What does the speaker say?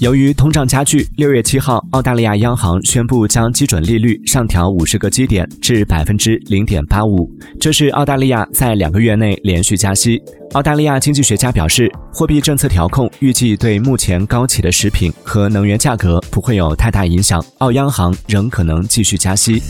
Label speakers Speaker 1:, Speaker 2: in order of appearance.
Speaker 1: 由于通胀加剧六月七号澳大利亚央行宣布将基准利率上调五十个基点至百分之零点八五。这是澳大利亚在两个月内连续加息。澳大利亚经济学家表示货币政策调控预计对目前高企的食品和能源价格不会有太大影响澳央行仍可能继续加息。